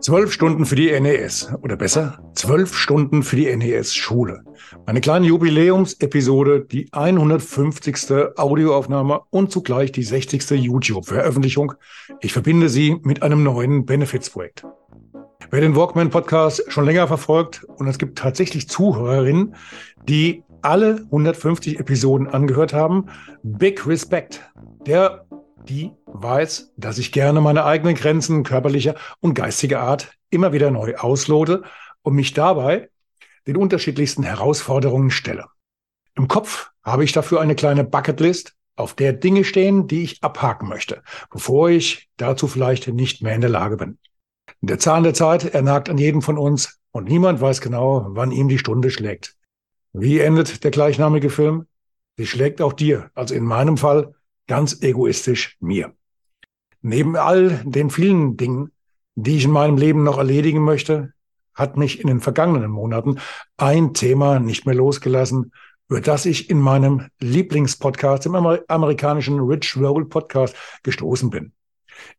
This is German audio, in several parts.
Zwölf Stunden für die NES oder besser, zwölf Stunden für die NES-Schule. Eine kleine Jubiläumsepisode, die 150. Audioaufnahme und zugleich die 60. YouTube-Veröffentlichung. Ich verbinde sie mit einem neuen Benefits-Projekt. Wer den Walkman-Podcast schon länger verfolgt und es gibt tatsächlich Zuhörerinnen, die alle 150 Episoden angehört haben, Big Respect. Der die weiß, dass ich gerne meine eigenen Grenzen körperlicher und geistiger Art immer wieder neu auslote und mich dabei den unterschiedlichsten Herausforderungen stelle. Im Kopf habe ich dafür eine kleine Bucketlist, auf der Dinge stehen, die ich abhaken möchte, bevor ich dazu vielleicht nicht mehr in der Lage bin. Der Zahn der Zeit, er nagt an jedem von uns und niemand weiß genau, wann ihm die Stunde schlägt. Wie endet der gleichnamige Film? Sie schlägt auch dir, also in meinem Fall ganz egoistisch mir. Neben all den vielen Dingen, die ich in meinem Leben noch erledigen möchte, hat mich in den vergangenen Monaten ein Thema nicht mehr losgelassen, über das ich in meinem Lieblingspodcast, im amerikanischen Rich Roll Podcast, gestoßen bin.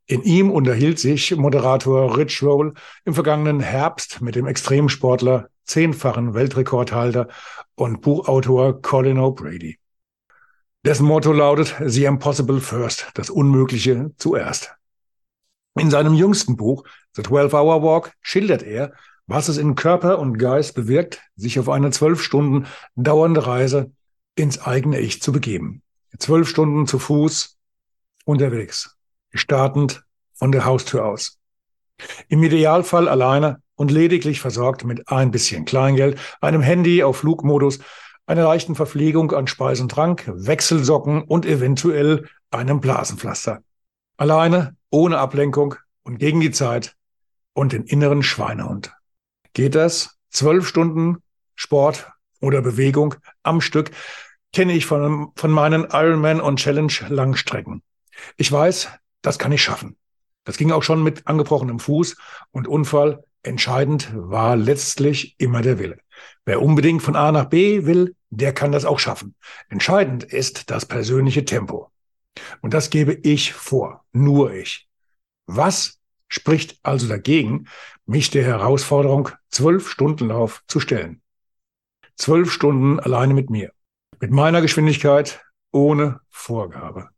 In ihm unterhielt sich Moderator Rich Roll im vergangenen Herbst mit dem Extremsportler, zehnfachen Weltrekordhalter und Buchautor Colin O'Brady. Dessen Motto lautet The Impossible First, das Unmögliche zuerst. In seinem jüngsten Buch, The 12-Hour Walk, schildert er, was es in Körper und Geist bewirkt, sich auf eine zwölf Stunden dauernde Reise ins eigene Ich zu begeben. Zwölf Stunden zu Fuß unterwegs, startend von der Haustür aus. Im Idealfall alleine und lediglich versorgt mit ein bisschen Kleingeld, einem Handy auf Flugmodus einer leichten Verpflegung an Speis und Trank, Wechselsocken und eventuell einem Blasenpflaster. Alleine, ohne Ablenkung und gegen die Zeit und den inneren Schweinehund. Geht das? Zwölf Stunden Sport oder Bewegung am Stück kenne ich von, von meinen Ironman und Challenge Langstrecken. Ich weiß, das kann ich schaffen. Das ging auch schon mit angebrochenem Fuß und Unfall. Entscheidend war letztlich immer der Wille. Wer unbedingt von A nach B will, der kann das auch schaffen. Entscheidend ist das persönliche Tempo. Und das gebe ich vor, nur ich. Was spricht also dagegen, mich der Herausforderung zwölf Stunden Lauf zu stellen? Zwölf Stunden alleine mit mir, mit meiner Geschwindigkeit, ohne Vorgabe.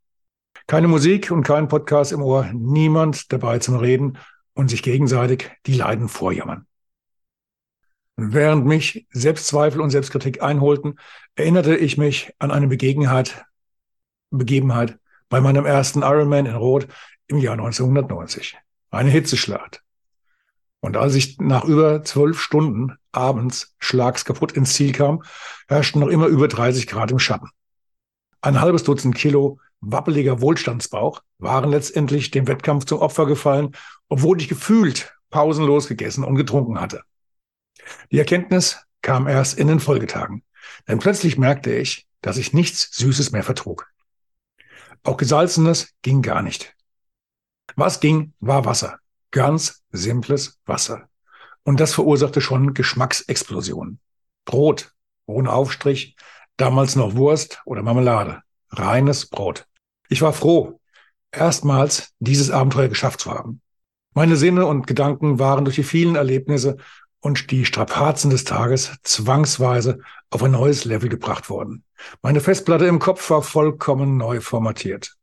Keine Musik und kein Podcast im Ohr, niemand dabei zum Reden und sich gegenseitig die Leiden vorjammern. Während mich Selbstzweifel und Selbstkritik einholten, erinnerte ich mich an eine Begebenheit, Begebenheit bei meinem ersten Ironman in Rot im Jahr 1990. Eine Hitzeschlacht. Und als ich nach über zwölf Stunden abends schlagskaputt ins Ziel kam, herrschten noch immer über 30 Grad im Schatten. Ein halbes Dutzend Kilo wappeliger Wohlstandsbauch waren letztendlich dem Wettkampf zum Opfer gefallen, obwohl ich gefühlt pausenlos gegessen und getrunken hatte. Die Erkenntnis kam erst in den Folgetagen, denn plötzlich merkte ich, dass ich nichts Süßes mehr vertrug. Auch Gesalzenes ging gar nicht. Was ging, war Wasser. Ganz simples Wasser. Und das verursachte schon Geschmacksexplosionen. Brot, ohne Aufstrich, damals noch Wurst oder Marmelade. Reines Brot. Ich war froh, erstmals dieses Abenteuer geschafft zu haben. Meine Sinne und Gedanken waren durch die vielen Erlebnisse und die Strapazen des Tages zwangsweise auf ein neues Level gebracht worden. Meine Festplatte im Kopf war vollkommen neu formatiert.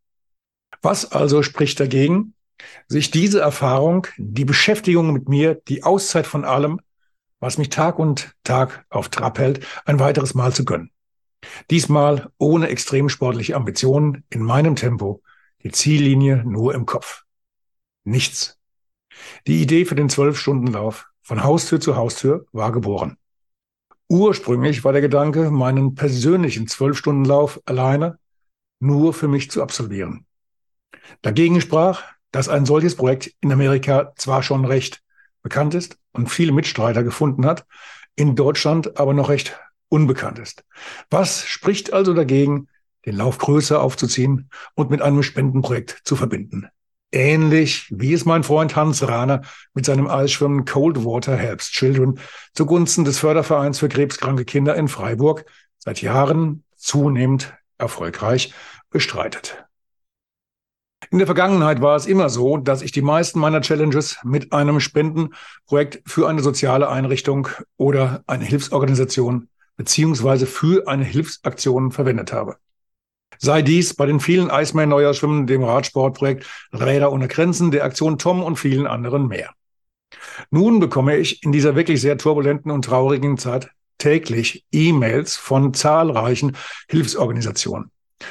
Was also spricht dagegen, sich diese Erfahrung, die Beschäftigung mit mir, die Auszeit von allem, was mich Tag und Tag auf Trab hält, ein weiteres Mal zu gönnen. Diesmal ohne extrem sportliche Ambitionen, in meinem Tempo, die Ziellinie nur im Kopf. Nichts. Die Idee für den Zwölf-Stunden-Lauf von Haustür zu Haustür war geboren. Ursprünglich war der Gedanke, meinen persönlichen Zwölf-Stunden-Lauf alleine nur für mich zu absolvieren. Dagegen sprach, dass ein solches Projekt in Amerika zwar schon recht bekannt ist und viele Mitstreiter gefunden hat, in Deutschland aber noch recht unbekannt ist. Was spricht also dagegen, den Lauf größer aufzuziehen und mit einem Spendenprojekt zu verbinden? Ähnlich wie es mein Freund Hans Rahner mit seinem Eisschwimmen Cold Water Helps Children zugunsten des Fördervereins für krebskranke Kinder in Freiburg seit Jahren zunehmend erfolgreich bestreitet. In der Vergangenheit war es immer so, dass ich die meisten meiner Challenges mit einem Spendenprojekt für eine soziale Einrichtung oder eine Hilfsorganisation beziehungsweise für eine Hilfsaktion verwendet habe. Sei dies bei den vielen Iceman Neuerschwimmen, dem Radsportprojekt Räder ohne Grenzen, der Aktion Tom und vielen anderen mehr. Nun bekomme ich in dieser wirklich sehr turbulenten und traurigen Zeit täglich E-Mails von zahlreichen Hilfsorganisationen.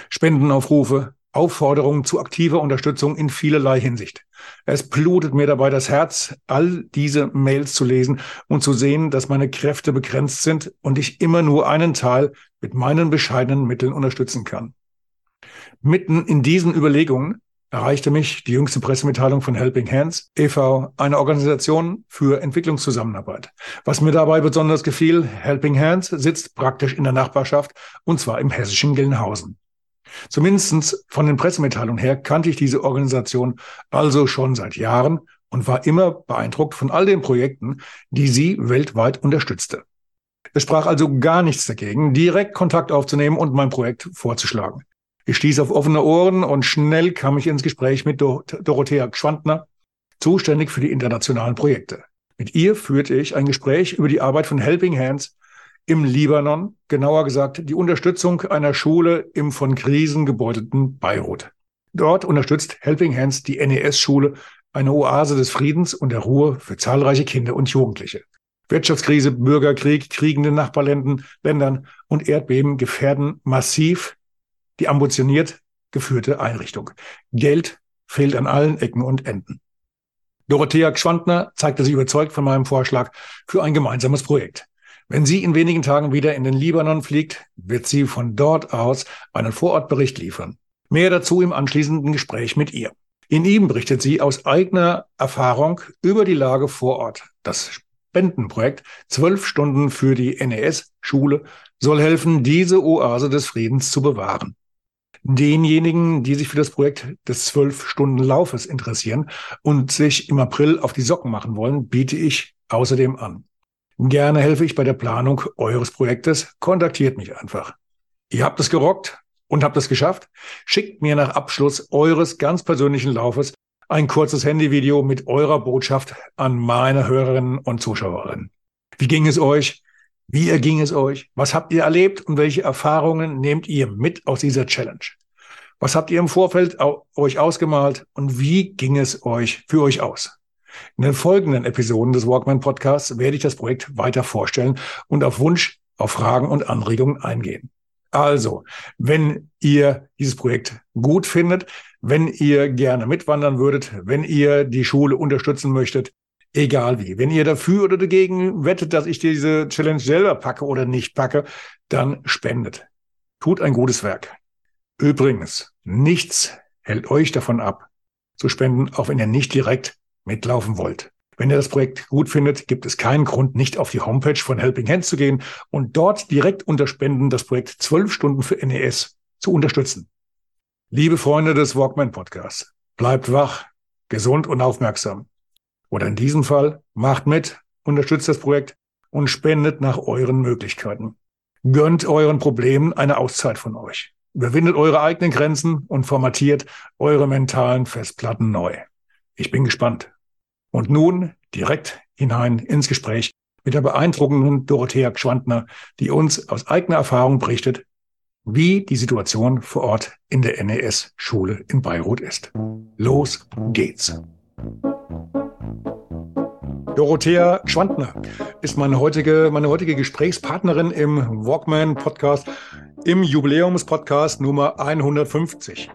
Spendenaufrufe, Aufforderungen zu aktiver Unterstützung in vielerlei Hinsicht. Es blutet mir dabei das Herz, all diese Mails zu lesen und zu sehen, dass meine Kräfte begrenzt sind und ich immer nur einen Teil mit meinen bescheidenen Mitteln unterstützen kann. Mitten in diesen Überlegungen erreichte mich die jüngste Pressemitteilung von Helping Hands e.V., eine Organisation für Entwicklungszusammenarbeit. Was mir dabei besonders gefiel, Helping Hands sitzt praktisch in der Nachbarschaft und zwar im hessischen Gelnhausen. Zumindest von den Pressemitteilungen her kannte ich diese Organisation also schon seit Jahren und war immer beeindruckt von all den Projekten, die sie weltweit unterstützte. Es sprach also gar nichts dagegen, direkt Kontakt aufzunehmen und mein Projekt vorzuschlagen. Ich stieß auf offene Ohren und schnell kam ich ins Gespräch mit Dor Dorothea Schwandner, zuständig für die internationalen Projekte. Mit ihr führte ich ein Gespräch über die Arbeit von Helping Hands im Libanon, genauer gesagt die Unterstützung einer Schule im von Krisen gebeutelten Beirut. Dort unterstützt Helping Hands die NES-Schule, eine Oase des Friedens und der Ruhe für zahlreiche Kinder und Jugendliche. Wirtschaftskrise, Bürgerkrieg, kriegende Nachbarländern und Erdbeben gefährden massiv die ambitioniert geführte Einrichtung. Geld fehlt an allen Ecken und Enden. Dorothea Gschwandner zeigte sich überzeugt von meinem Vorschlag für ein gemeinsames Projekt. Wenn sie in wenigen Tagen wieder in den Libanon fliegt, wird sie von dort aus einen Vorortbericht liefern. Mehr dazu im anschließenden Gespräch mit ihr. In ihm berichtet sie aus eigener Erfahrung über die Lage vor Ort. Das Spendenprojekt Zwölf Stunden für die NES-Schule soll helfen, diese Oase des Friedens zu bewahren. Denjenigen, die sich für das Projekt des Zwölf-Stunden-Laufes interessieren und sich im April auf die Socken machen wollen, biete ich außerdem an. Gerne helfe ich bei der Planung eures Projektes. Kontaktiert mich einfach. Ihr habt es gerockt und habt es geschafft. Schickt mir nach Abschluss eures ganz persönlichen Laufes ein kurzes Handyvideo mit eurer Botschaft an meine Hörerinnen und Zuschauerinnen. Wie ging es euch? Wie erging es euch? Was habt ihr erlebt und welche Erfahrungen nehmt ihr mit aus dieser Challenge? Was habt ihr im Vorfeld euch ausgemalt und wie ging es euch für euch aus? In den folgenden Episoden des Walkman Podcasts werde ich das Projekt weiter vorstellen und auf Wunsch auf Fragen und Anregungen eingehen. Also, wenn ihr dieses Projekt gut findet, wenn ihr gerne mitwandern würdet, wenn ihr die Schule unterstützen möchtet, egal wie, wenn ihr dafür oder dagegen wettet, dass ich diese Challenge selber packe oder nicht packe, dann spendet. Tut ein gutes Werk. Übrigens, nichts hält euch davon ab, zu spenden, auch wenn ihr nicht direkt mitlaufen wollt. Wenn ihr das Projekt gut findet, gibt es keinen Grund, nicht auf die Homepage von Helping Hands zu gehen und dort direkt unter Spenden das Projekt 12 Stunden für NES zu unterstützen. Liebe Freunde des Walkman Podcasts, bleibt wach, gesund und aufmerksam. Oder in diesem Fall, macht mit, unterstützt das Projekt und spendet nach euren Möglichkeiten. Gönnt euren Problemen eine Auszeit von euch. Überwindet eure eigenen Grenzen und formatiert eure mentalen Festplatten neu. Ich bin gespannt. Und nun direkt hinein ins Gespräch mit der beeindruckenden Dorothea Gschwandner, die uns aus eigener Erfahrung berichtet, wie die Situation vor Ort in der NES-Schule in Beirut ist. Los geht's. Dorothea Schwandner ist meine heutige, meine heutige Gesprächspartnerin im Walkman Podcast, im Jubiläumspodcast Nummer 150.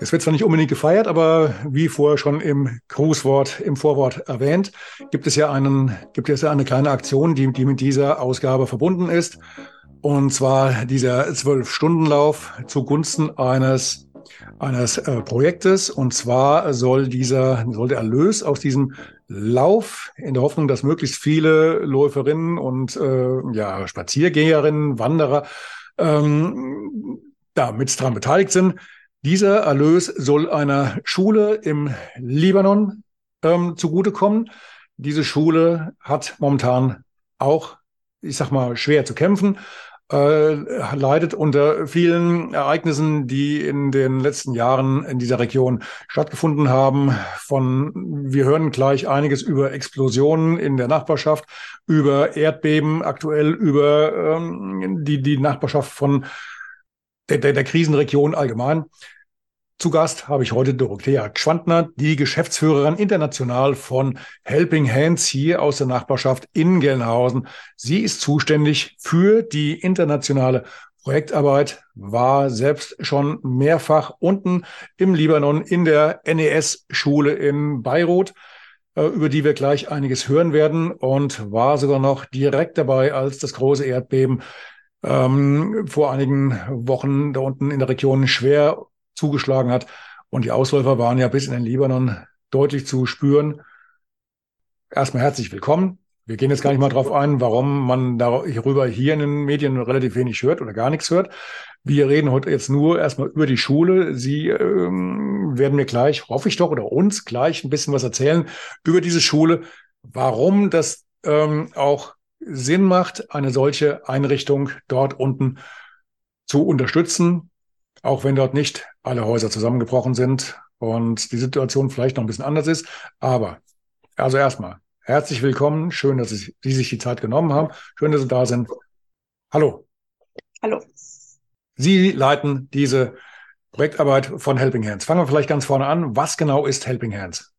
Es wird zwar nicht unbedingt gefeiert, aber wie vorher schon im Grußwort, im Vorwort erwähnt, gibt es ja einen, gibt es ja eine kleine Aktion, die, die mit dieser Ausgabe verbunden ist. Und zwar dieser Zwölf-Stunden-Lauf zugunsten eines, eines äh, Projektes. Und zwar soll dieser, soll der Erlös aus diesem Lauf in der Hoffnung, dass möglichst viele Läuferinnen und äh, ja, Spaziergeherinnen, Wanderer ähm, da mit dran beteiligt sind. Dieser Erlös soll einer Schule im Libanon ähm, zugutekommen. Diese Schule hat momentan auch, ich sag mal, schwer zu kämpfen, äh, leidet unter vielen Ereignissen, die in den letzten Jahren in dieser Region stattgefunden haben. Von, wir hören gleich einiges über Explosionen in der Nachbarschaft, über Erdbeben aktuell, über ähm, die, die Nachbarschaft von der, der, der Krisenregion allgemein. Zu Gast habe ich heute Dorothea Schwandner, die Geschäftsführerin international von Helping Hands hier aus der Nachbarschaft in Gelnhausen. Sie ist zuständig für die internationale Projektarbeit, war selbst schon mehrfach unten im Libanon in der NES-Schule in Beirut, äh, über die wir gleich einiges hören werden und war sogar noch direkt dabei, als das große Erdbeben ähm, vor einigen Wochen da unten in der Region schwer zugeschlagen hat. Und die Ausläufer waren ja bis in den Libanon deutlich zu spüren. Erstmal herzlich willkommen. Wir gehen jetzt gar nicht mal drauf ein, warum man darüber hier in den Medien relativ wenig hört oder gar nichts hört. Wir reden heute jetzt nur erstmal über die Schule. Sie ähm, werden mir gleich, hoffe ich doch, oder uns gleich ein bisschen was erzählen über diese Schule, warum das ähm, auch Sinn macht, eine solche Einrichtung dort unten zu unterstützen, auch wenn dort nicht alle Häuser zusammengebrochen sind und die Situation vielleicht noch ein bisschen anders ist. Aber also erstmal herzlich willkommen. Schön, dass Sie, sich die Zeit genommen haben. Schön, dass Sie da sind. Hallo. Hallo. Sie leiten diese Projektarbeit von Helping Hands. Fangen wir vielleicht ganz vorne an. Was genau ist Helping Hands?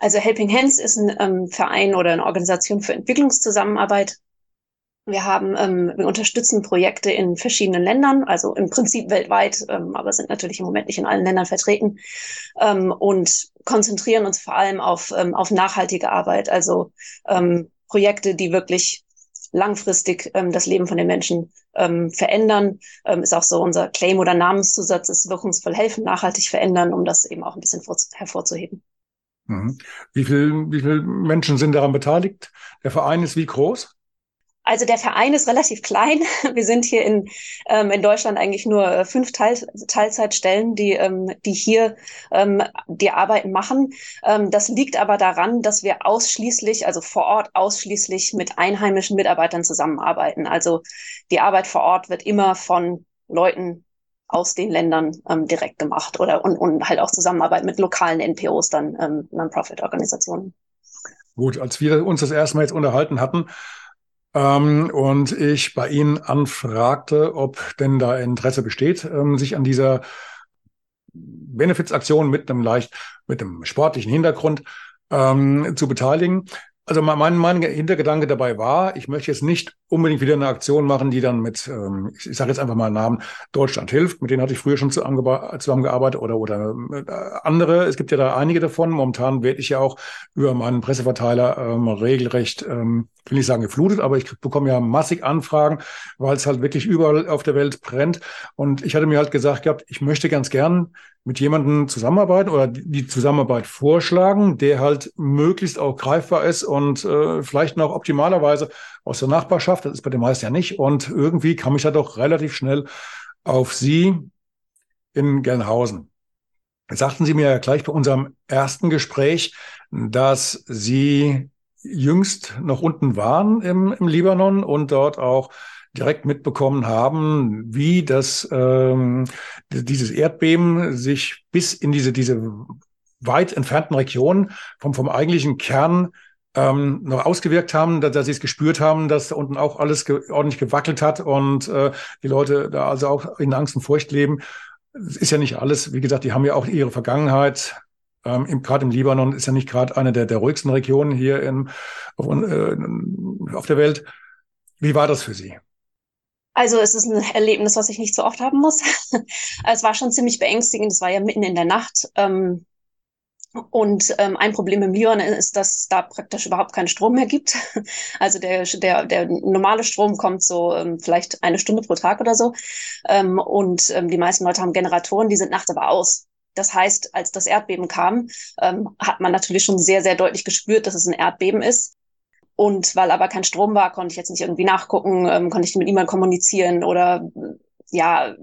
Also Helping Hands ist ein ähm, Verein oder eine Organisation für Entwicklungszusammenarbeit wir haben, ähm, wir unterstützen Projekte in verschiedenen Ländern, also im Prinzip weltweit, ähm, aber sind natürlich im Moment nicht in allen Ländern vertreten ähm, und konzentrieren uns vor allem auf, ähm, auf nachhaltige Arbeit, also ähm, Projekte, die wirklich langfristig ähm, das Leben von den Menschen ähm, verändern. Ähm, ist auch so unser Claim oder Namenszusatz ist wirkungsvoll helfen, nachhaltig verändern, um das eben auch ein bisschen hervorzuheben. Mhm. Wie viel, wie viele Menschen sind daran beteiligt? Der Verein ist wie groß? Also der Verein ist relativ klein. Wir sind hier in, ähm, in Deutschland eigentlich nur äh, fünf Teil, Teilzeitstellen, die, ähm, die hier ähm, die Arbeiten machen. Ähm, das liegt aber daran, dass wir ausschließlich, also vor Ort ausschließlich mit einheimischen Mitarbeitern zusammenarbeiten. Also die Arbeit vor Ort wird immer von Leuten aus den Ländern ähm, direkt gemacht oder und, und halt auch Zusammenarbeit mit lokalen NPOs, dann ähm, Non-Profit-Organisationen. Gut, als wir uns das erste Mal jetzt unterhalten hatten, ähm, und ich bei Ihnen anfragte, ob denn da Interesse besteht, ähm, sich an dieser Benefizaktion mit einem leicht, mit einem sportlichen Hintergrund ähm, zu beteiligen. Also mein, mein Hintergedanke dabei war, ich möchte jetzt nicht unbedingt wieder eine Aktion machen, die dann mit, ähm, ich, ich sage jetzt einfach mal einen Namen, Deutschland hilft, mit denen hatte ich früher schon zusammengearbeitet oder, oder äh, andere. Es gibt ja da einige davon. Momentan werde ich ja auch über meinen Presseverteiler ähm, regelrecht, ähm, will nicht sagen geflutet, aber ich bekomme ja massig Anfragen, weil es halt wirklich überall auf der Welt brennt. Und ich hatte mir halt gesagt gehabt, ich möchte ganz gern mit jemandem zusammenarbeiten oder die Zusammenarbeit vorschlagen, der halt möglichst auch greifbar ist und äh, vielleicht noch optimalerweise aus der Nachbarschaft. Das ist bei den meisten ja nicht. Und irgendwie kam ich da doch relativ schnell auf Sie in Gelnhausen. Jetzt sagten Sie mir ja gleich bei unserem ersten Gespräch, dass Sie jüngst noch unten waren im, im Libanon und dort auch direkt mitbekommen haben, wie das ähm, dieses Erdbeben sich bis in diese diese weit entfernten Regionen vom vom eigentlichen Kern ähm, noch ausgewirkt haben, dass, dass sie es gespürt haben, dass da unten auch alles ge ordentlich gewackelt hat und äh, die Leute da also auch in Angst und Furcht leben. Es ist ja nicht alles, wie gesagt, die haben ja auch ihre Vergangenheit. Ähm, gerade im Libanon ist ja nicht gerade eine der, der ruhigsten Regionen hier in, auf, äh, auf der Welt. Wie war das für Sie? Also es ist ein Erlebnis, was ich nicht so oft haben muss. es war schon ziemlich beängstigend. Es war ja mitten in der Nacht. Ähm, und ähm, ein Problem im Libanon ist, dass da praktisch überhaupt keinen Strom mehr gibt. Also der, der, der normale Strom kommt so ähm, vielleicht eine Stunde pro Tag oder so. Ähm, und ähm, die meisten Leute haben Generatoren, die sind nachts aber aus. Das heißt, als das Erdbeben kam, ähm, hat man natürlich schon sehr, sehr deutlich gespürt, dass es ein Erdbeben ist. Und weil aber kein Strom war, konnte ich jetzt nicht irgendwie nachgucken, ähm, konnte ich mit niemandem kommunizieren oder ja,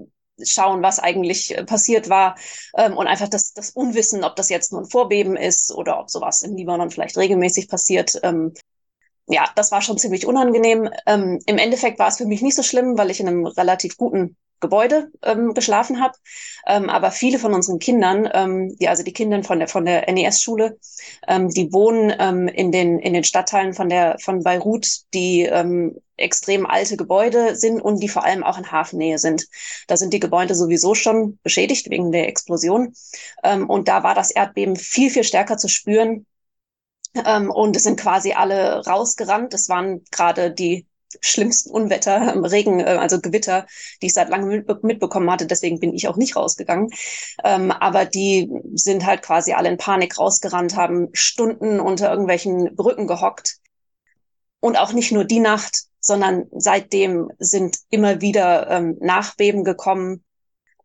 schauen, was eigentlich äh, passiert war ähm, und einfach das, das Unwissen, ob das jetzt nur ein Vorbeben ist oder ob sowas im Libanon vielleicht regelmäßig passiert. Ähm, ja, das war schon ziemlich unangenehm. Ähm, Im Endeffekt war es für mich nicht so schlimm, weil ich in einem relativ guten Gebäude ähm, geschlafen habe. Ähm, aber viele von unseren Kindern, ähm, die, also die Kinder von der von der NES-Schule, ähm, die wohnen ähm, in den in den Stadtteilen von der von Beirut, die ähm, extrem alte Gebäude sind und die vor allem auch in Hafennähe sind. Da sind die Gebäude sowieso schon beschädigt wegen der Explosion. Ähm, und da war das Erdbeben viel viel stärker zu spüren. Ähm, und es sind quasi alle rausgerannt. Es waren gerade die schlimmsten Unwetter, ähm, Regen, äh, also Gewitter, die ich seit langem mitbekommen hatte. Deswegen bin ich auch nicht rausgegangen. Ähm, aber die sind halt quasi alle in Panik rausgerannt, haben Stunden unter irgendwelchen Brücken gehockt. Und auch nicht nur die Nacht, sondern seitdem sind immer wieder ähm, Nachbeben gekommen.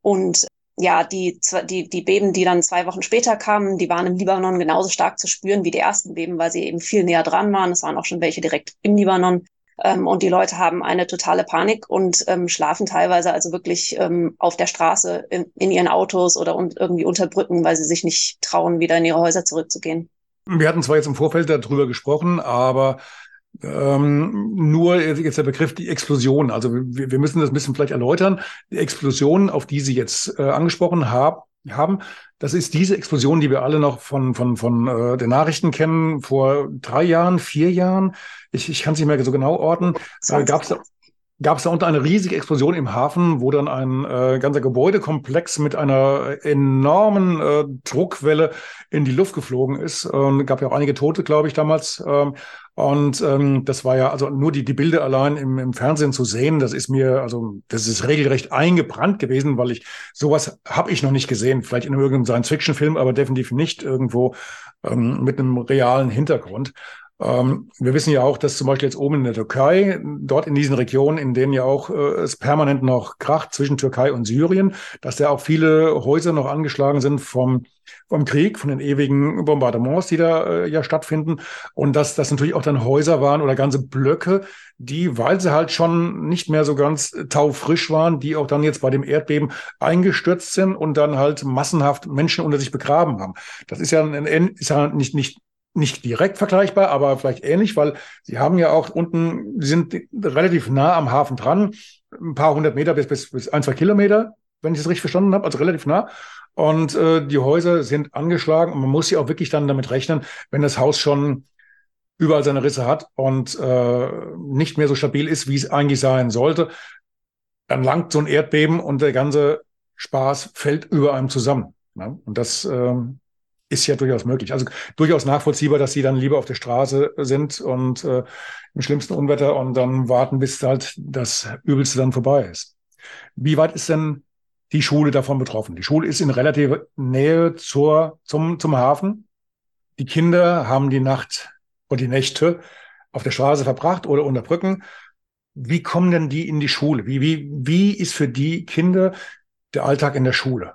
Und ja, die, die, die Beben, die dann zwei Wochen später kamen, die waren im Libanon genauso stark zu spüren wie die ersten Beben, weil sie eben viel näher dran waren. Es waren auch schon welche direkt im Libanon. Ähm, und die Leute haben eine totale Panik und ähm, schlafen teilweise also wirklich ähm, auf der Straße in, in ihren Autos oder un irgendwie unter Brücken, weil sie sich nicht trauen, wieder in ihre Häuser zurückzugehen. Wir hatten zwar jetzt im Vorfeld darüber gesprochen, aber ähm, nur jetzt der Begriff die Explosion. Also wir, wir müssen das ein bisschen vielleicht erläutern. Die Explosion, auf die Sie jetzt äh, angesprochen haben, haben, das ist diese Explosion, die wir alle noch von, von, von äh, den Nachrichten kennen, vor drei Jahren, vier Jahren. Ich, ich kann es nicht mehr so genau orten. Äh, Gab es gab es da unten eine riesige Explosion im Hafen, wo dann ein äh, ganzer Gebäudekomplex mit einer enormen äh, Druckwelle in die Luft geflogen ist. Und gab ja auch einige Tote, glaube ich, damals. Ähm, und ähm, das war ja also nur die, die Bilder allein im, im Fernsehen zu sehen, das ist mir, also das ist regelrecht eingebrannt gewesen, weil ich sowas habe ich noch nicht gesehen. Vielleicht in irgendeinem Science-Fiction-Film, aber definitiv nicht irgendwo ähm, mit einem realen Hintergrund. Ähm, wir wissen ja auch, dass zum Beispiel jetzt oben in der Türkei, dort in diesen Regionen, in denen ja auch äh, es permanent noch kracht zwischen Türkei und Syrien, dass da auch viele Häuser noch angeschlagen sind vom, vom Krieg, von den ewigen Bombardements, die da äh, ja stattfinden. Und dass das natürlich auch dann Häuser waren oder ganze Blöcke, die, weil sie halt schon nicht mehr so ganz taufrisch waren, die auch dann jetzt bei dem Erdbeben eingestürzt sind und dann halt massenhaft Menschen unter sich begraben haben. Das ist ja, ein, ist ja nicht, nicht nicht direkt vergleichbar, aber vielleicht ähnlich, weil sie haben ja auch unten, sie sind relativ nah am Hafen dran, ein paar hundert Meter bis, bis, bis ein, zwei Kilometer, wenn ich es richtig verstanden habe, also relativ nah. Und äh, die Häuser sind angeschlagen und man muss ja auch wirklich dann damit rechnen, wenn das Haus schon überall seine Risse hat und äh, nicht mehr so stabil ist, wie es eigentlich sein sollte, dann langt so ein Erdbeben und der ganze Spaß fällt über einem zusammen. Ne? Und das ähm, ist ja durchaus möglich. Also durchaus nachvollziehbar, dass sie dann lieber auf der Straße sind und äh, im schlimmsten Unwetter und dann warten, bis halt das Übelste dann vorbei ist. Wie weit ist denn die Schule davon betroffen? Die Schule ist in relativer Nähe zur, zum, zum Hafen. Die Kinder haben die Nacht und die Nächte auf der Straße verbracht oder unter Brücken. Wie kommen denn die in die Schule? Wie, wie, wie ist für die Kinder der Alltag in der Schule?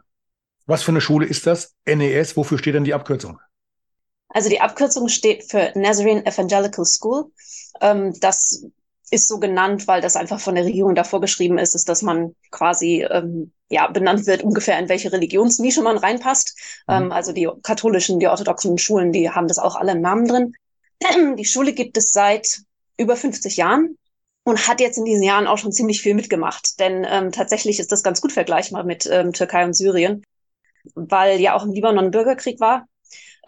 Was für eine Schule ist das? NES, wofür steht denn die Abkürzung? Also die Abkürzung steht für Nazarene Evangelical School. Ähm, das ist so genannt, weil das einfach von der Regierung davor geschrieben ist, ist, dass man quasi ähm, ja benannt wird ungefähr in welche Religionsnische man reinpasst. Mhm. Ähm, also die katholischen, die orthodoxen Schulen, die haben das auch alle im Namen drin. Die Schule gibt es seit über 50 Jahren und hat jetzt in diesen Jahren auch schon ziemlich viel mitgemacht. Denn ähm, tatsächlich ist das ganz gut vergleichbar mit ähm, Türkei und Syrien weil ja auch im Libanon Bürgerkrieg war.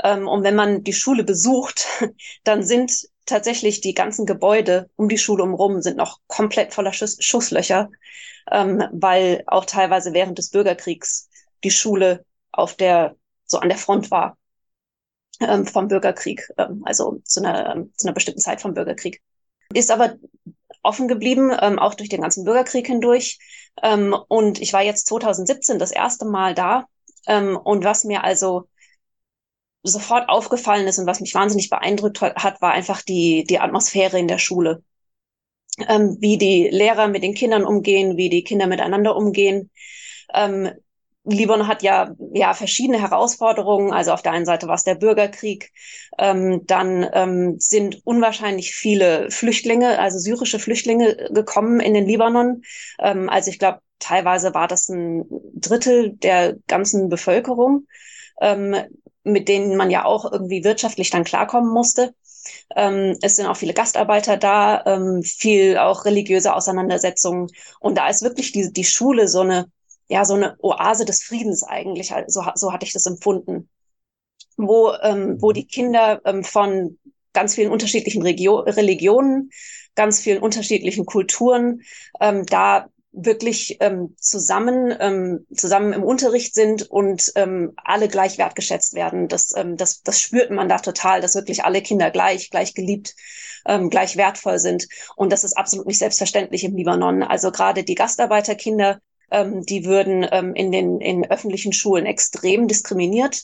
Ähm, und wenn man die Schule besucht, dann sind tatsächlich die ganzen Gebäude um die Schule umrum sind noch komplett voller Schuss Schusslöcher, ähm, weil auch teilweise während des Bürgerkriegs die Schule auf der so an der Front war ähm, vom Bürgerkrieg, ähm, also zu einer, ähm, zu einer bestimmten Zeit vom Bürgerkrieg. Ist aber offen geblieben, ähm, auch durch den ganzen Bürgerkrieg hindurch. Ähm, und ich war jetzt 2017 das erste Mal da ähm, und was mir also sofort aufgefallen ist und was mich wahnsinnig beeindruckt hat, war einfach die, die Atmosphäre in der Schule. Ähm, wie die Lehrer mit den Kindern umgehen, wie die Kinder miteinander umgehen. Ähm, Libanon hat ja, ja verschiedene Herausforderungen. Also auf der einen Seite war es der Bürgerkrieg. Ähm, dann ähm, sind unwahrscheinlich viele Flüchtlinge, also syrische Flüchtlinge gekommen in den Libanon. Ähm, also ich glaube, teilweise war das ein Drittel der ganzen Bevölkerung, ähm, mit denen man ja auch irgendwie wirtschaftlich dann klarkommen musste. Ähm, es sind auch viele Gastarbeiter da, ähm, viel auch religiöse Auseinandersetzungen. Und da ist wirklich die, die Schule so eine, ja, so eine Oase des Friedens eigentlich. So, so hatte ich das empfunden. Wo, ähm, wo die Kinder ähm, von ganz vielen unterschiedlichen Regio Religionen, ganz vielen unterschiedlichen Kulturen, ähm, da wirklich ähm, zusammen ähm, zusammen im Unterricht sind und ähm, alle gleich wertgeschätzt werden. Das, ähm, das, das spürt man da total, dass wirklich alle Kinder gleich, gleich geliebt, ähm, gleich wertvoll sind. Und das ist absolut nicht selbstverständlich im Libanon. Also gerade die Gastarbeiterkinder, ähm, die würden ähm, in den in öffentlichen Schulen extrem diskriminiert.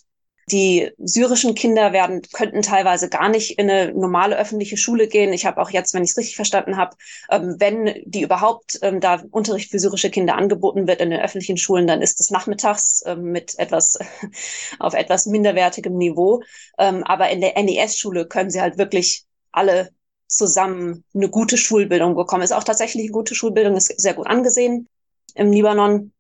Die syrischen Kinder werden, könnten teilweise gar nicht in eine normale öffentliche Schule gehen. Ich habe auch jetzt, wenn ich es richtig verstanden habe, ähm, wenn die überhaupt ähm, da Unterricht für syrische Kinder angeboten wird in den öffentlichen Schulen, dann ist es nachmittags ähm, mit etwas auf etwas minderwertigem Niveau. Ähm, aber in der NES-Schule können sie halt wirklich alle zusammen eine gute Schulbildung bekommen. Ist auch tatsächlich eine gute Schulbildung, ist sehr gut angesehen im Libanon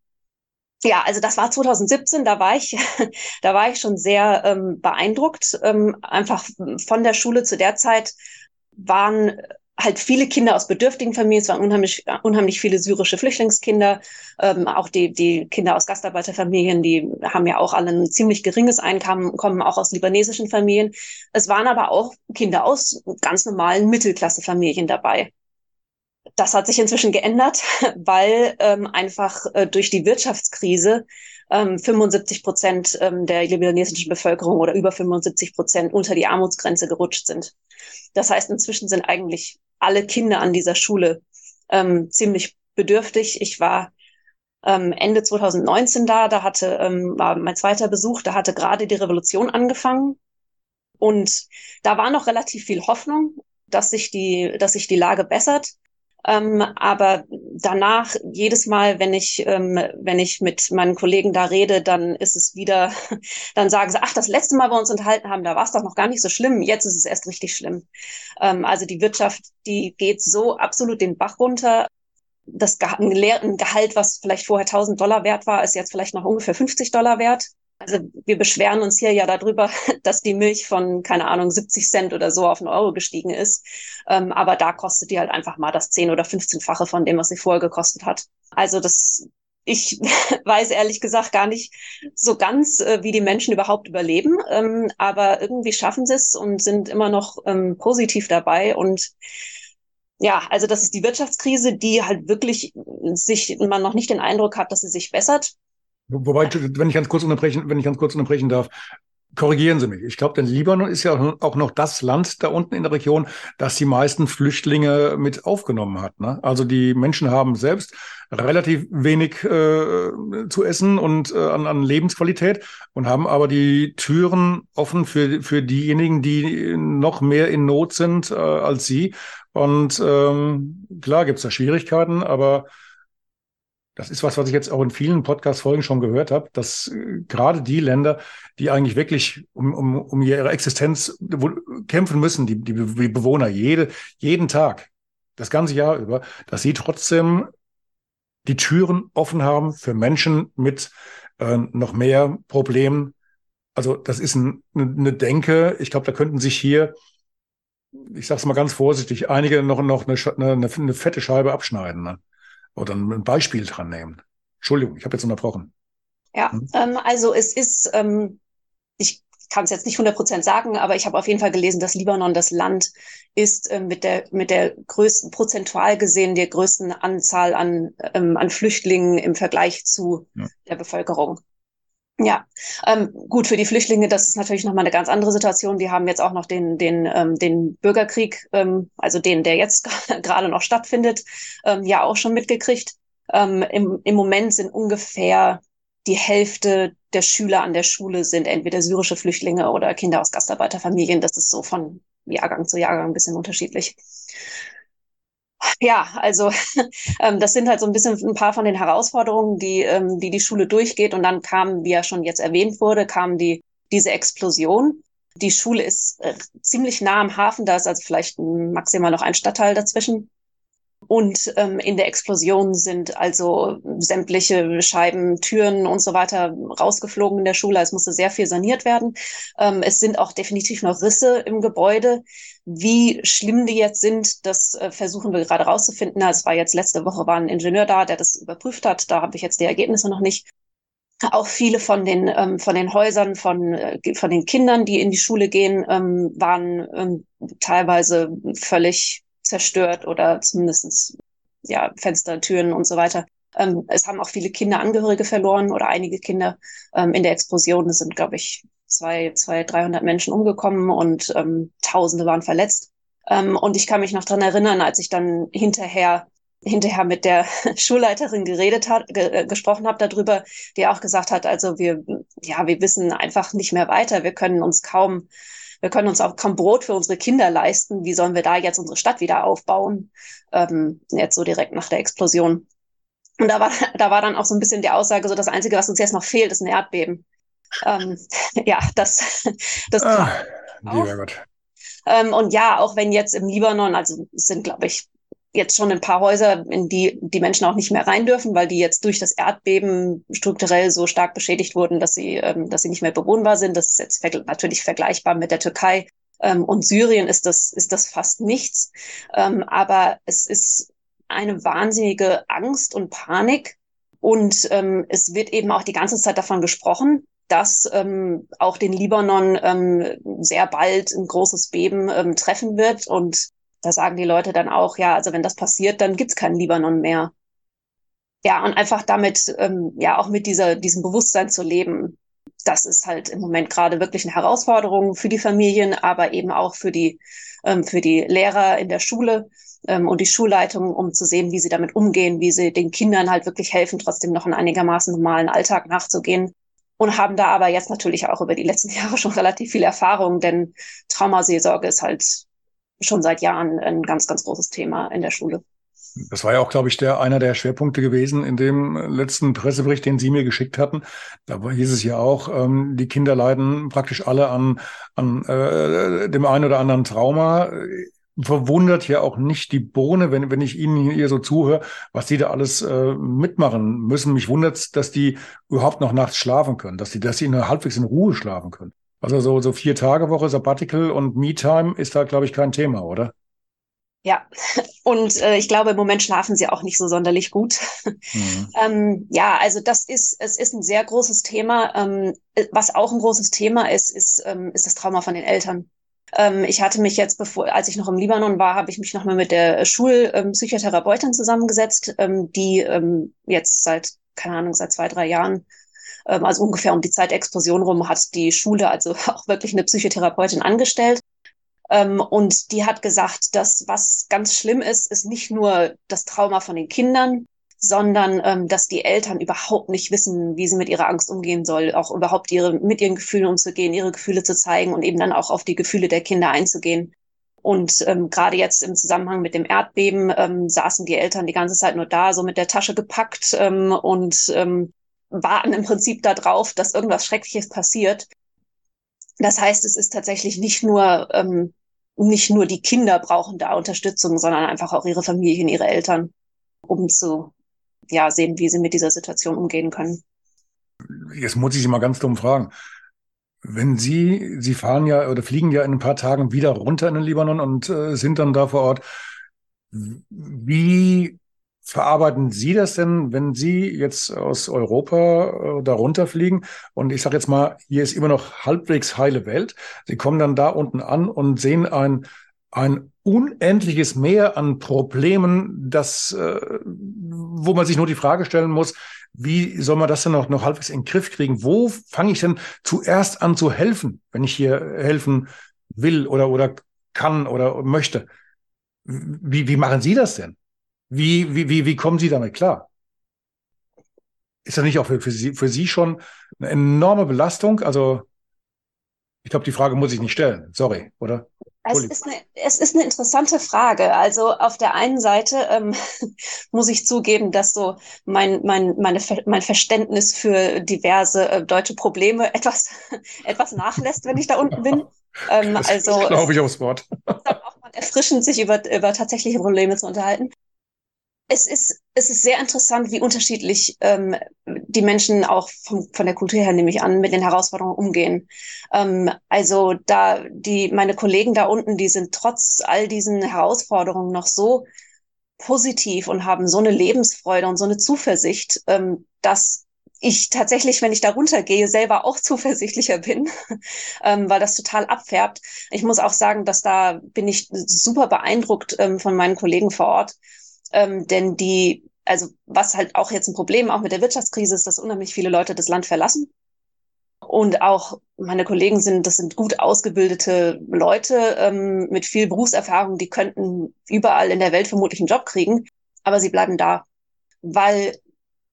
ja, also das war 2017, da war ich, da war ich schon sehr ähm, beeindruckt. Ähm, einfach von der Schule zu der Zeit waren halt viele Kinder aus bedürftigen Familien, es waren unheimlich, unheimlich viele syrische Flüchtlingskinder, ähm, auch die, die Kinder aus Gastarbeiterfamilien, die haben ja auch alle ein ziemlich geringes Einkommen, kommen auch aus libanesischen Familien. Es waren aber auch Kinder aus ganz normalen Mittelklassefamilien dabei. Das hat sich inzwischen geändert, weil ähm, einfach äh, durch die Wirtschaftskrise ähm, 75 Prozent ähm, der libanesischen Bevölkerung oder über 75 Prozent unter die Armutsgrenze gerutscht sind. Das heißt, inzwischen sind eigentlich alle Kinder an dieser Schule ähm, ziemlich bedürftig. Ich war ähm, Ende 2019 da, da hatte ähm, war mein zweiter Besuch, da hatte gerade die Revolution angefangen und da war noch relativ viel Hoffnung, dass sich die, dass sich die Lage bessert. Ähm, aber danach, jedes Mal, wenn ich, ähm, wenn ich mit meinen Kollegen da rede, dann ist es wieder, dann sagen sie, ach, das letzte Mal, wo wir uns unterhalten haben, da war es doch noch gar nicht so schlimm. Jetzt ist es erst richtig schlimm. Ähm, also die Wirtschaft, die geht so absolut den Bach runter. Das Ge ein Gehalt, was vielleicht vorher 1000 Dollar wert war, ist jetzt vielleicht noch ungefähr 50 Dollar wert. Also wir beschweren uns hier ja darüber, dass die Milch von, keine Ahnung, 70 Cent oder so auf einen Euro gestiegen ist. Ähm, aber da kostet die halt einfach mal das 10 oder 15-fache von dem, was sie vorher gekostet hat. Also das, ich weiß ehrlich gesagt gar nicht so ganz, äh, wie die Menschen überhaupt überleben. Ähm, aber irgendwie schaffen sie es und sind immer noch ähm, positiv dabei und ja, also das ist die Wirtschaftskrise, die halt wirklich sich man noch nicht den Eindruck hat, dass sie sich bessert. Wobei, wenn ich ganz kurz unterbrechen, wenn ich ganz kurz unterbrechen darf, korrigieren Sie mich. Ich glaube, denn Libanon ist ja auch noch das Land da unten in der Region, das die meisten Flüchtlinge mit aufgenommen hat. Ne? Also die Menschen haben selbst relativ wenig äh, zu essen und äh, an, an Lebensqualität und haben aber die Türen offen für, für diejenigen, die noch mehr in Not sind äh, als sie. Und ähm, klar gibt's da Schwierigkeiten, aber das ist was, was ich jetzt auch in vielen Podcast-Folgen schon gehört habe, dass äh, gerade die Länder, die eigentlich wirklich um, um, um ihre Existenz kämpfen müssen, die, die, Bewohner, jede, jeden Tag, das ganze Jahr über, dass sie trotzdem die Türen offen haben für Menschen mit äh, noch mehr Problemen. Also das ist ein, eine Denke. Ich glaube, da könnten sich hier, ich sage es mal ganz vorsichtig, einige noch, noch eine, eine, eine fette Scheibe abschneiden. Ne? Oder ein Beispiel dran nehmen. Entschuldigung, ich habe jetzt unterbrochen. Ja, hm? ähm, also es ist, ähm, ich kann es jetzt nicht 100 Prozent sagen, aber ich habe auf jeden Fall gelesen, dass Libanon das Land ist äh, mit der mit der größten prozentual gesehen der größten Anzahl an ähm, an Flüchtlingen im Vergleich zu ja. der Bevölkerung. Ja, ähm, gut für die Flüchtlinge, das ist natürlich nochmal eine ganz andere Situation. Die haben jetzt auch noch den, den, ähm, den Bürgerkrieg, ähm, also den, der jetzt gerade noch stattfindet, ähm, ja auch schon mitgekriegt. Ähm, im, Im Moment sind ungefähr die Hälfte der Schüler an der Schule sind entweder syrische Flüchtlinge oder Kinder aus Gastarbeiterfamilien. Das ist so von Jahrgang zu Jahrgang ein bisschen unterschiedlich. Ja, also ähm, das sind halt so ein bisschen ein paar von den Herausforderungen, die, ähm, die die Schule durchgeht. Und dann kam, wie ja schon jetzt erwähnt wurde, kam die diese Explosion. Die Schule ist äh, ziemlich nah am Hafen, da ist also vielleicht maximal noch ein Stadtteil dazwischen. Und ähm, in der Explosion sind also sämtliche Scheiben, Türen und so weiter rausgeflogen in der Schule. Es musste sehr viel saniert werden. Ähm, es sind auch definitiv noch Risse im Gebäude. Wie schlimm die jetzt sind, das äh, versuchen wir gerade rauszufinden. Es war jetzt letzte Woche war ein Ingenieur da, der das überprüft hat. Da habe ich jetzt die Ergebnisse noch nicht. Auch viele von den ähm, von den Häusern von äh, von den Kindern, die in die Schule gehen, ähm, waren ähm, teilweise völlig zerstört oder zumindestens ja, Fenster, Türen und so weiter. Ähm, es haben auch viele Kinder Angehörige verloren oder einige Kinder ähm, in der Explosion. Es sind, glaube ich, zwei, zwei, dreihundert Menschen umgekommen und ähm, Tausende waren verletzt. Ähm, und ich kann mich noch dran erinnern, als ich dann hinterher hinterher mit der Schulleiterin geredet hat, ge äh, gesprochen habe darüber, die auch gesagt hat, also wir, ja, wir wissen einfach nicht mehr weiter. Wir können uns kaum wir können uns auch kaum Brot für unsere Kinder leisten. Wie sollen wir da jetzt unsere Stadt wieder aufbauen? Ähm, jetzt so direkt nach der Explosion. Und da war, da war dann auch so ein bisschen die Aussage, so das Einzige, was uns jetzt noch fehlt, ist ein Erdbeben. Ähm, ja, das, das ah, lieber Gott. Ähm, und ja, auch wenn jetzt im Libanon, also es sind, glaube ich, jetzt schon ein paar Häuser, in die die Menschen auch nicht mehr rein dürfen, weil die jetzt durch das Erdbeben strukturell so stark beschädigt wurden, dass sie, ähm, dass sie nicht mehr bewohnbar sind. Das ist jetzt ver natürlich vergleichbar mit der Türkei. Ähm, und Syrien ist das, ist das fast nichts. Ähm, aber es ist eine wahnsinnige Angst und Panik. Und ähm, es wird eben auch die ganze Zeit davon gesprochen, dass ähm, auch den Libanon ähm, sehr bald ein großes Beben ähm, treffen wird. Und da sagen die Leute dann auch, ja, also wenn das passiert, dann gibt's keinen Libanon mehr. Ja, und einfach damit, ähm, ja, auch mit dieser, diesem Bewusstsein zu leben, das ist halt im Moment gerade wirklich eine Herausforderung für die Familien, aber eben auch für die, ähm, für die Lehrer in der Schule ähm, und die Schulleitung, um zu sehen, wie sie damit umgehen, wie sie den Kindern halt wirklich helfen, trotzdem noch einen einigermaßen normalen Alltag nachzugehen. Und haben da aber jetzt natürlich auch über die letzten Jahre schon relativ viel Erfahrung, denn Traumaseelsorge ist halt schon seit Jahren ein ganz, ganz großes Thema in der Schule. Das war ja auch, glaube ich, der einer der Schwerpunkte gewesen in dem letzten Pressebericht, den Sie mir geschickt hatten. Da hieß es ja auch, ähm, die Kinder leiden praktisch alle an, an äh, dem einen oder anderen Trauma. Verwundert ja auch nicht die Bohne, wenn, wenn ich Ihnen hier so zuhöre, was die da alles äh, mitmachen müssen. Mich wundert dass die überhaupt noch nachts schlafen können, dass die, dass sie in, halbwegs in Ruhe schlafen können. Also so, so vier Tage Woche, Sabbatical und Me-Time ist da, glaube ich, kein Thema, oder? Ja, und äh, ich glaube, im Moment schlafen sie auch nicht so sonderlich gut. Mhm. ähm, ja, also das ist, es ist ein sehr großes Thema. Ähm, was auch ein großes Thema ist, ist, ähm, ist das Trauma von den Eltern. Ähm, ich hatte mich jetzt, bevor, als ich noch im Libanon war, habe ich mich nochmal mit der Schulpsychotherapeutin zusammengesetzt, ähm, die ähm, jetzt seit, keine Ahnung, seit zwei, drei Jahren also ungefähr um die Zeit Explosion rum, hat die Schule also auch wirklich eine Psychotherapeutin angestellt. Ähm, und die hat gesagt, dass was ganz schlimm ist, ist nicht nur das Trauma von den Kindern, sondern ähm, dass die Eltern überhaupt nicht wissen, wie sie mit ihrer Angst umgehen soll, auch überhaupt ihre, mit ihren Gefühlen umzugehen, ihre Gefühle zu zeigen und eben dann auch auf die Gefühle der Kinder einzugehen. Und ähm, gerade jetzt im Zusammenhang mit dem Erdbeben ähm, saßen die Eltern die ganze Zeit nur da, so mit der Tasche gepackt ähm, und ähm, warten im Prinzip darauf, dass irgendwas Schreckliches passiert. Das heißt, es ist tatsächlich nicht nur, ähm, nicht nur die Kinder brauchen da Unterstützung, sondern einfach auch ihre Familien, ihre Eltern, um zu ja, sehen, wie sie mit dieser Situation umgehen können. Jetzt muss ich Sie mal ganz dumm fragen. Wenn Sie, Sie fahren ja oder fliegen ja in ein paar Tagen wieder runter in den Libanon und äh, sind dann da vor Ort. Wie verarbeiten Sie das denn, wenn Sie jetzt aus Europa äh, darunter fliegen? Und ich sage jetzt mal, hier ist immer noch halbwegs heile Welt. Sie kommen dann da unten an und sehen ein, ein unendliches Meer an Problemen, das, äh, wo man sich nur die Frage stellen muss, wie soll man das denn noch, noch halbwegs in den Griff kriegen? Wo fange ich denn zuerst an zu helfen, wenn ich hier helfen will oder, oder kann oder möchte? Wie, wie machen Sie das denn? Wie, wie, wie, wie kommen Sie damit klar? Ist das nicht auch für, für, Sie, für Sie schon eine enorme Belastung? Also, ich glaube, die Frage muss ich nicht stellen. Sorry, oder? Es ist, eine, es ist eine interessante Frage. Also auf der einen Seite ähm, muss ich zugeben, dass so mein, mein, meine, mein Verständnis für diverse äh, deutsche Probleme etwas, etwas nachlässt, wenn ich da unten bin. Ähm, das also glaube ich aufs Wort. auch mal erfrischend, sich über, über tatsächliche Probleme zu unterhalten es ist, es ist sehr interessant, wie unterschiedlich ähm, die Menschen auch vom, von der Kultur her, nehme ich an, mit den Herausforderungen umgehen. Ähm, also da die, meine Kollegen da unten, die sind trotz all diesen Herausforderungen noch so positiv und haben so eine Lebensfreude und so eine Zuversicht, ähm, dass ich tatsächlich, wenn ich da runtergehe, selber auch zuversichtlicher bin, ähm, weil das total abfärbt. Ich muss auch sagen, dass da bin ich super beeindruckt ähm, von meinen Kollegen vor Ort ähm, denn die, also was halt auch jetzt ein Problem auch mit der Wirtschaftskrise ist, dass unheimlich viele Leute das Land verlassen. Und auch meine Kollegen sind, das sind gut ausgebildete Leute ähm, mit viel Berufserfahrung, die könnten überall in der Welt vermutlich einen Job kriegen, aber sie bleiben da, weil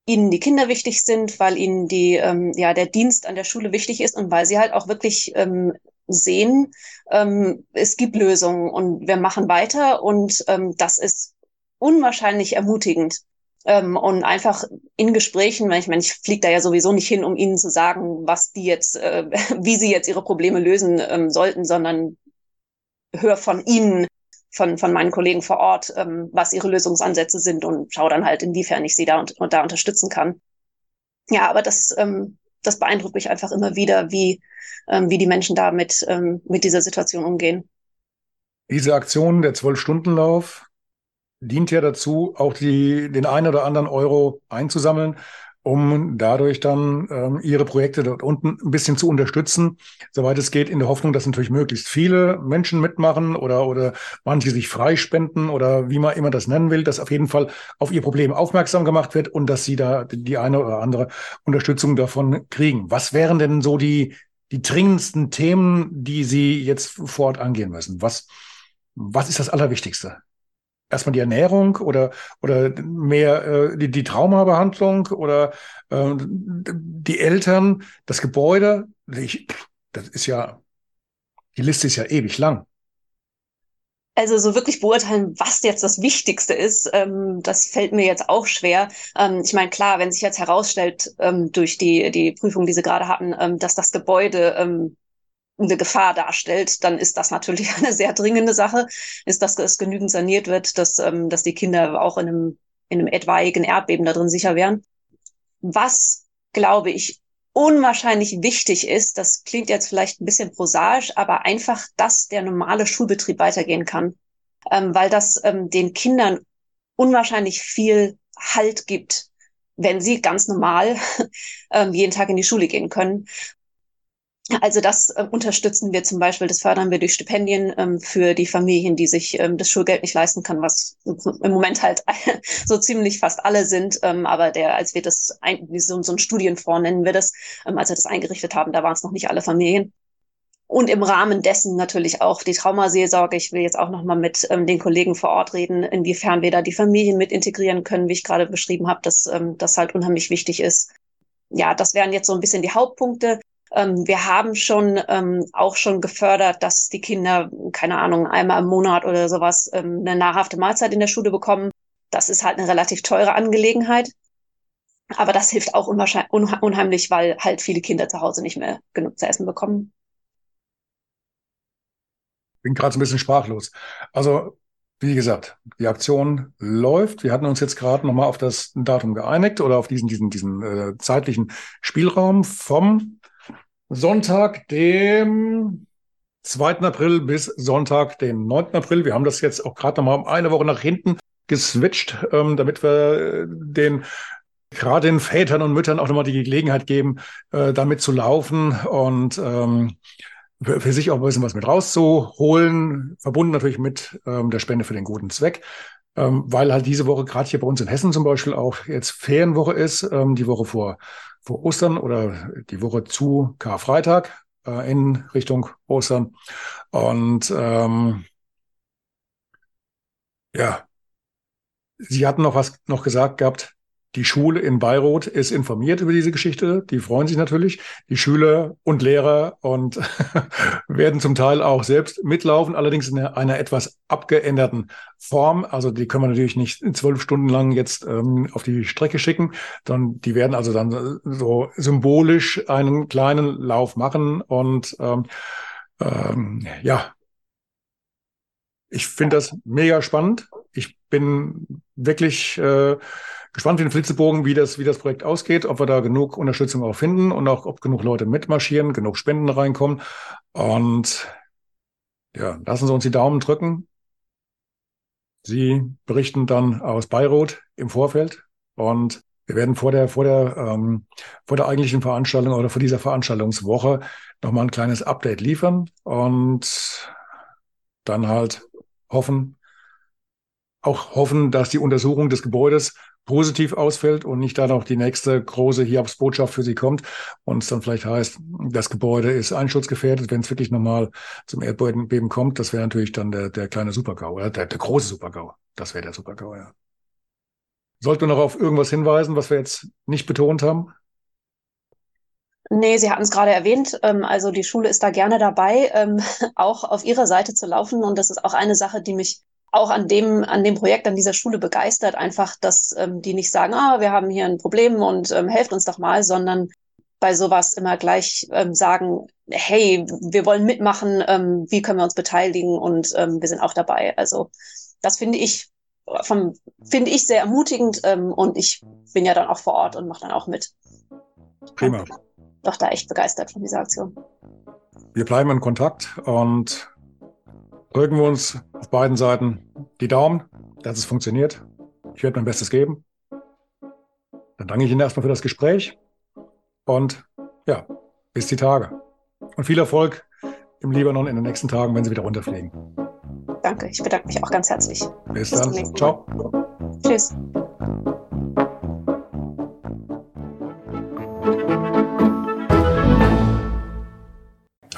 ihnen die Kinder wichtig sind, weil ihnen die, ähm, ja, der Dienst an der Schule wichtig ist und weil sie halt auch wirklich ähm, sehen, ähm, es gibt Lösungen und wir machen weiter und ähm, das ist unwahrscheinlich ermutigend. Ähm, und einfach in Gesprächen, weil ich meine, ich fliege da ja sowieso nicht hin, um ihnen zu sagen, was die jetzt, äh, wie sie jetzt ihre Probleme lösen ähm, sollten, sondern höre von ihnen, von, von meinen Kollegen vor Ort, ähm, was ihre Lösungsansätze sind und schaue dann halt, inwiefern ich sie da und, und da unterstützen kann. Ja, aber das, ähm, das beeindruckt mich einfach immer wieder, wie, ähm, wie die Menschen da mit, ähm, mit dieser Situation umgehen. Diese Aktion, der Zwölf-Stunden-Lauf, dient ja dazu, auch die, den einen oder anderen Euro einzusammeln, um dadurch dann ähm, ihre Projekte dort unten ein bisschen zu unterstützen, soweit es geht, in der Hoffnung, dass natürlich möglichst viele Menschen mitmachen oder, oder manche sich freispenden oder wie man immer das nennen will, dass auf jeden Fall auf ihr Problem aufmerksam gemacht wird und dass sie da die eine oder andere Unterstützung davon kriegen. Was wären denn so die, die dringendsten Themen, die Sie jetzt vor Ort angehen müssen? Was, was ist das Allerwichtigste? Erstmal die Ernährung oder, oder mehr äh, die, die Traumabehandlung oder äh, die Eltern, das Gebäude. Ich, das ist ja, die Liste ist ja ewig lang. Also so wirklich beurteilen, was jetzt das Wichtigste ist, ähm, das fällt mir jetzt auch schwer. Ähm, ich meine, klar, wenn sich jetzt herausstellt ähm, durch die, die Prüfung, die Sie gerade hatten, ähm, dass das Gebäude ähm, eine Gefahr darstellt, dann ist das natürlich eine sehr dringende Sache, ist, dass es genügend saniert wird, dass, ähm, dass die Kinder auch in einem, in einem etwaigen Erdbeben da drin sicher wären. Was, glaube ich, unwahrscheinlich wichtig ist, das klingt jetzt vielleicht ein bisschen prosaisch, aber einfach, dass der normale Schulbetrieb weitergehen kann, ähm, weil das ähm, den Kindern unwahrscheinlich viel Halt gibt, wenn sie ganz normal ähm, jeden Tag in die Schule gehen können. Also das äh, unterstützen wir zum Beispiel, das fördern wir durch Stipendien ähm, für die Familien, die sich ähm, das Schulgeld nicht leisten kann, was im Moment halt so ziemlich fast alle sind. Ähm, aber der, als wir das, ein, so, so ein Studienfonds nennen wir das, ähm, als wir das eingerichtet haben, da waren es noch nicht alle Familien. Und im Rahmen dessen natürlich auch die Traumaseelsorge. Ich will jetzt auch nochmal mit ähm, den Kollegen vor Ort reden, inwiefern wir da die Familien mit integrieren können, wie ich gerade beschrieben habe, dass ähm, das halt unheimlich wichtig ist. Ja, das wären jetzt so ein bisschen die Hauptpunkte. Ähm, wir haben schon ähm, auch schon gefördert, dass die Kinder, keine Ahnung, einmal im Monat oder sowas ähm, eine nahrhafte Mahlzeit in der Schule bekommen. Das ist halt eine relativ teure Angelegenheit. Aber das hilft auch unheimlich, weil halt viele Kinder zu Hause nicht mehr genug zu essen bekommen. Bin gerade so ein bisschen sprachlos. Also, wie gesagt, die Aktion läuft. Wir hatten uns jetzt gerade nochmal auf das Datum geeinigt oder auf diesen, diesen, diesen äh, zeitlichen Spielraum vom Sonntag, dem 2. April bis Sonntag, den 9. April. Wir haben das jetzt auch gerade nochmal um eine Woche nach hinten geswitcht, ähm, damit wir äh, den gerade den Vätern und Müttern auch nochmal die Gelegenheit geben, äh, damit zu laufen und ähm, für, für sich auch ein bisschen was mit rauszuholen, verbunden natürlich mit ähm, der Spende für den guten Zweck ähm, weil halt diese Woche gerade hier bei uns in Hessen zum Beispiel auch jetzt Ferienwoche ist, ähm, die Woche vor, vor Ostern oder die Woche zu Karfreitag äh, in Richtung Ostern. Und ähm, ja, Sie hatten noch was noch gesagt gehabt, die Schule in Beirut ist informiert über diese Geschichte. Die freuen sich natürlich. Die Schüler und Lehrer und werden zum Teil auch selbst mitlaufen, allerdings in einer etwas abgeänderten Form. Also die können wir natürlich nicht zwölf Stunden lang jetzt ähm, auf die Strecke schicken, sondern die werden also dann so symbolisch einen kleinen Lauf machen und ähm, ähm, ja, ich finde das mega spannend. Ich bin wirklich äh, gespannt wie ein Flitzebogen, wie das, wie das Projekt ausgeht, ob wir da genug Unterstützung auch finden und auch, ob genug Leute mitmarschieren, genug Spenden reinkommen. Und ja, lassen Sie uns die Daumen drücken. Sie berichten dann aus Beirut im Vorfeld und wir werden vor der, vor der, ähm, vor der eigentlichen Veranstaltung oder vor dieser Veranstaltungswoche nochmal ein kleines Update liefern und dann halt hoffen, auch hoffen, dass die Untersuchung des Gebäudes positiv ausfällt und nicht dann auch die nächste große Hiobsbotschaft für Sie kommt und es dann vielleicht heißt, das Gebäude ist einschutzgefährdet, wenn es wirklich nochmal zum Erdbeben kommt, das wäre natürlich dann der, der kleine Supergau, oder der, der große Supergau. Das wäre der Supergau, ja. Sollten wir noch auf irgendwas hinweisen, was wir jetzt nicht betont haben? Nee, Sie hatten es gerade erwähnt. Ähm, also die Schule ist da gerne dabei, ähm, auch auf ihrer Seite zu laufen. Und das ist auch eine Sache, die mich auch an dem, an dem Projekt, an dieser Schule begeistert, einfach, dass ähm, die nicht sagen, ah, wir haben hier ein Problem und ähm, helft uns doch mal, sondern bei sowas immer gleich ähm, sagen, hey, wir wollen mitmachen, ähm, wie können wir uns beteiligen und ähm, wir sind auch dabei. Also das finde ich vom, finde ich sehr ermutigend ähm, und ich bin ja dann auch vor Ort und mache dann auch mit. Prima. Doch da echt begeistert von dieser Aktion. Wir bleiben in Kontakt und drücken wir uns auf beiden Seiten die Daumen, dass es funktioniert. Ich werde mein Bestes geben. Dann danke ich Ihnen erstmal für das Gespräch und ja, bis die Tage. Und viel Erfolg im Libanon in den nächsten Tagen, wenn Sie wieder runterfliegen. Danke, ich bedanke mich auch ganz herzlich. Bis, bis dann. Ciao. Tschüss.